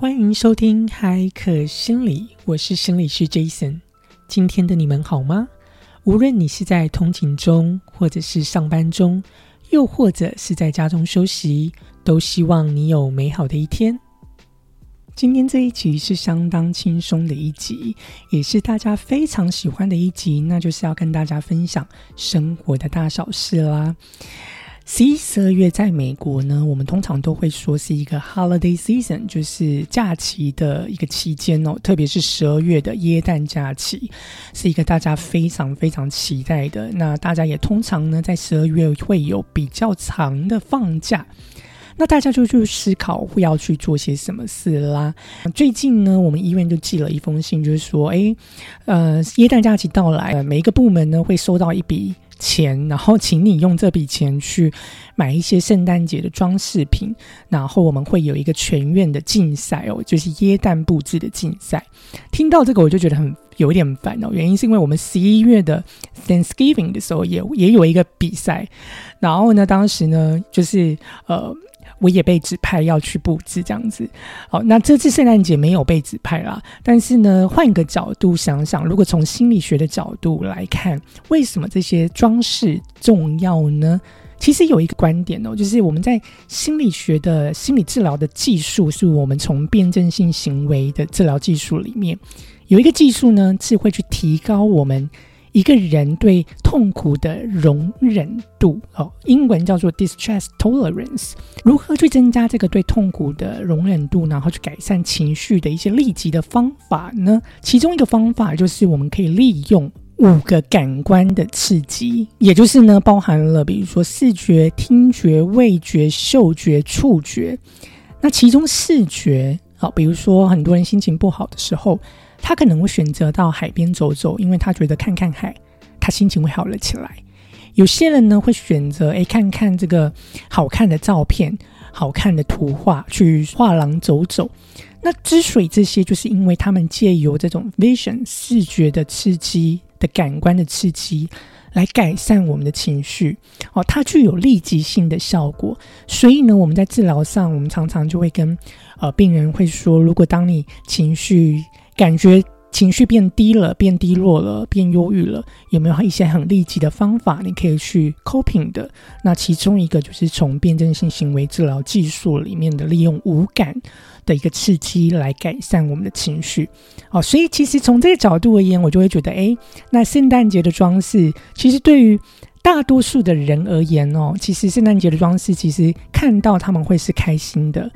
欢迎收听海可心理，我是心理师 Jason。今天的你们好吗？无论你是在通勤中，或者是上班中，又或者是在家中休息，都希望你有美好的一天。今天这一集是相当轻松的一集，也是大家非常喜欢的一集，那就是要跟大家分享生活的大小事啦。十一、十二月在美国呢，我们通常都会说是一个 holiday season，就是假期的一个期间哦。特别是十二月的耶诞假期，是一个大家非常非常期待的。那大家也通常呢，在十二月会有比较长的放假。那大家就去思考会要去做些什么事啦。最近呢，我们医院就寄了一封信，就是说，哎，呃，耶诞假期到来，每一个部门呢会收到一笔。钱，然后请你用这笔钱去买一些圣诞节的装饰品，然后我们会有一个全院的竞赛哦，就是耶诞布置的竞赛。听到这个我就觉得很有点烦哦，原因是因为我们十一月的 Thanksgiving 的时候也也有一个比赛，然后呢，当时呢就是呃。我也被指派要去布置这样子，好，那这次圣诞节没有被指派啦。但是呢，换一个角度想想，如果从心理学的角度来看，为什么这些装饰重要呢？其实有一个观点哦，就是我们在心理学的心理治疗的技术，是我们从辩证性行为的治疗技术里面有一个技术呢，是会去提高我们。一个人对痛苦的容忍度，哦，英文叫做 distress tolerance。如何去增加这个对痛苦的容忍度，然后去改善情绪的一些立即的方法呢？其中一个方法就是我们可以利用五个感官的刺激，也就是呢，包含了比如说视觉、听觉、味觉、嗅觉、触觉。那其中视觉，好，比如说很多人心情不好的时候。他可能会选择到海边走走，因为他觉得看看海，他心情会好了起来。有些人呢会选择诶看看这个好看的照片、好看的图画，去画廊走走。那之所以这些，就是因为他们借由这种 vision 视觉的刺激的感官的刺激，来改善我们的情绪哦，它具有立即性的效果。所以呢，我们在治疗上，我们常常就会跟呃病人会说，如果当你情绪感觉情绪变低了，变低落了，变忧郁了，有没有一些很立即的方法你可以去 coping 的？那其中一个就是从辩证性行为治疗技术里面的利用五感的一个刺激来改善我们的情绪。哦，所以其实从这个角度而言，我就会觉得，哎，那圣诞节的装饰，其实对于大多数的人而言哦，其实圣诞节的装饰，其实看到他们会是开心的。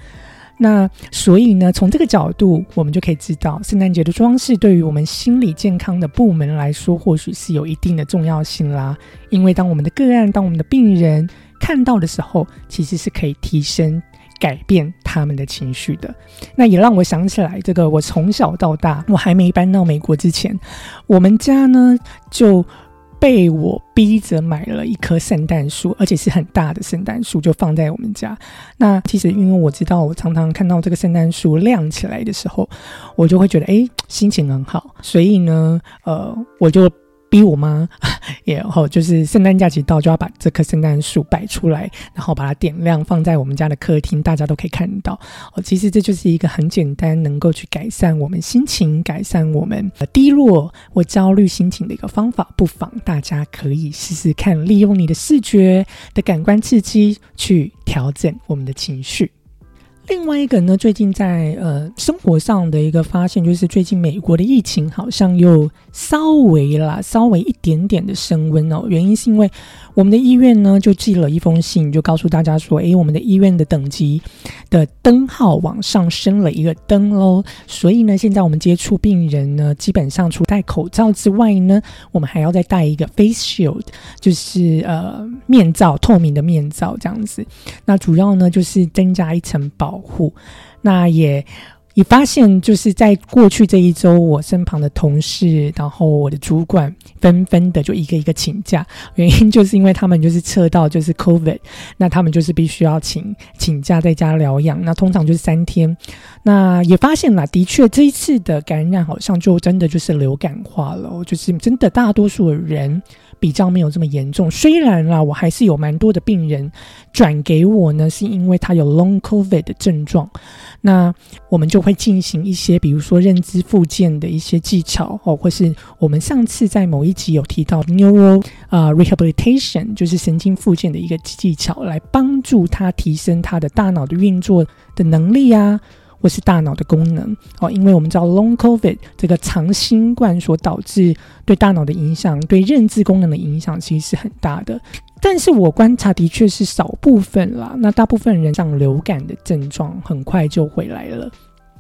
那所以呢，从这个角度，我们就可以知道，圣诞节的装饰对于我们心理健康的部门来说，或许是有一定的重要性啦。因为当我们的个案、当我们的病人看到的时候，其实是可以提升、改变他们的情绪的。那也让我想起来，这个我从小到大，我还没搬到美国之前，我们家呢就。被我逼着买了一棵圣诞树，而且是很大的圣诞树，就放在我们家。那其实因为我知道，我常常看到这个圣诞树亮起来的时候，我就会觉得哎，心情很好。所以呢，呃，我就。逼我妈，然后就是圣诞假期到就要把这棵圣诞树摆出来，然后把它点亮，放在我们家的客厅，大家都可以看到。哦，其实这就是一个很简单，能够去改善我们心情、改善我们低落或焦虑心情的一个方法。不妨大家可以试试看，利用你的视觉的感官刺激去调整我们的情绪。另外一个呢，最近在呃生活上的一个发现，就是最近美国的疫情好像又稍微啦，稍微一点点的升温哦。原因是因为我们的医院呢就寄了一封信，就告诉大家说，诶，我们的医院的等级的灯号往上升了一个灯喽。所以呢，现在我们接触病人呢，基本上除戴口罩之外呢，我们还要再戴一个 face shield，就是呃面罩，透明的面罩这样子。那主要呢就是增加一层。保护，那也也发现，就是在过去这一周，我身旁的同事，然后我的主管，纷纷的就一个一个请假，原因就是因为他们就是测到就是 COVID，那他们就是必须要请请假在家疗养，那通常就是三天。那也发现了，的确这一次的感染好像就真的就是流感化了，就是真的大多数的人。比较没有这么严重。虽然啦，我还是有蛮多的病人转给我呢，是因为他有 Long COVID 的症状。那我们就会进行一些，比如说认知复健的一些技巧哦，或是我们上次在某一集有提到 neural 啊 Rehabilitation，就是神经复健的一个技巧，来帮助他提升他的大脑的运作的能力啊。或是大脑的功能哦，因为我们知道 Long COVID 这个长新冠所导致对大脑的影响，对认知功能的影响其实是很大的。但是我观察的确是少部分啦，那大部分人像流感的症状很快就回来了。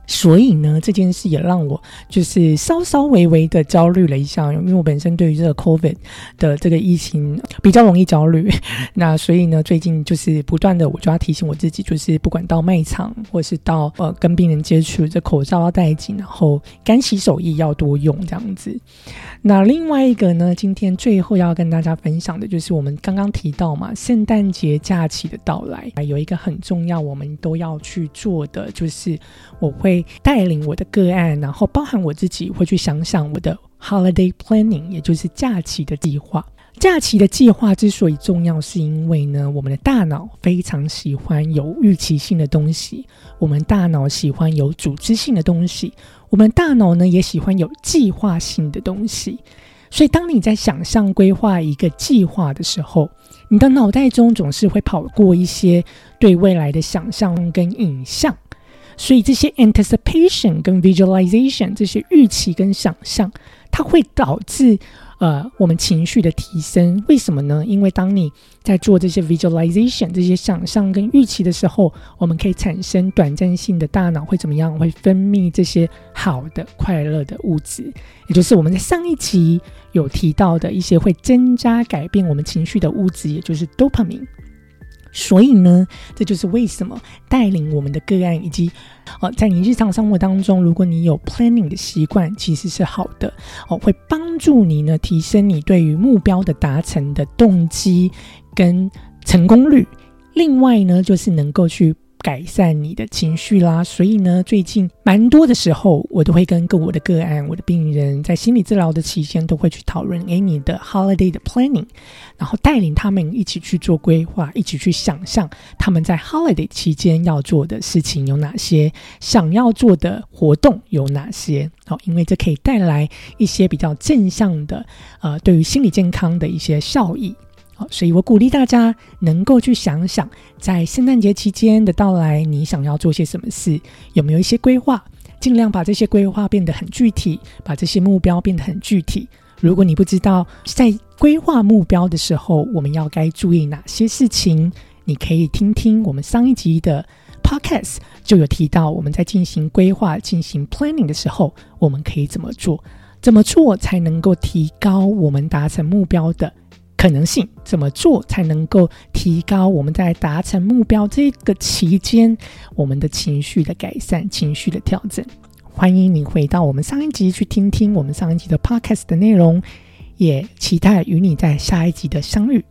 所以呢，这件事也让我就是稍稍微微的焦虑了一下，因为我本身对于这个 COVID 的这个疫情比较容易焦虑。那所以呢，最近就是不断的，我就要提醒我自己，就是不管到卖场或是到呃跟病人接触，这口罩要戴紧，然后干洗手液要多用这样子。那另外一个呢，今天最后要跟大家分享的就是我们刚刚提到嘛，圣诞节假期的到来，有一个很重要，我们都要去做的，就是我会。会带领我的个案，然后包含我自己会去想想我的 holiday planning，也就是假期的计划。假期的计划之所以重要，是因为呢，我们的大脑非常喜欢有预期性的东西，我们大脑喜欢有组织性的东西，我们大脑呢也喜欢有计划性的东西。所以，当你在想象规划一个计划的时候，你的脑袋中总是会跑过一些对未来的想象跟影像。所以这些 anticipation 跟 visualization 这些预期跟想象，它会导致呃我们情绪的提升。为什么呢？因为当你在做这些 visualization 这些想象跟预期的时候，我们可以产生短暂性的大脑会怎么样？会分泌这些好的快乐的物质，也就是我们在上一集有提到的一些会增加改变我们情绪的物质，也就是 dopamine。所以呢，这就是为什么带领我们的个案，以及哦，在你日常生活当中，如果你有 planning 的习惯，其实是好的哦，会帮助你呢提升你对于目标的达成的动机跟成功率。另外呢，就是能够去。改善你的情绪啦，所以呢，最近蛮多的时候，我都会跟跟我的个案、我的病人在心理治疗的期间，都会去讨论诶你的 holiday 的 planning，然后带领他们一起去做规划，一起去想象他们在 holiday 期间要做的事情有哪些，想要做的活动有哪些。好，因为这可以带来一些比较正向的，呃，对于心理健康的一些效益。所以我鼓励大家能够去想想，在圣诞节期间的到来，你想要做些什么事？有没有一些规划？尽量把这些规划变得很具体，把这些目标变得很具体。如果你不知道在规划目标的时候，我们要该注意哪些事情，你可以听听我们上一集的 podcast，就有提到我们在进行规划、进行 planning 的时候，我们可以怎么做？怎么做才能够提高我们达成目标的？可能性怎么做才能够提高我们在达成目标这个期间我们的情绪的改善、情绪的调整？欢迎你回到我们上一集去听听我们上一集的 podcast 的内容，也期待与你在下一集的相遇。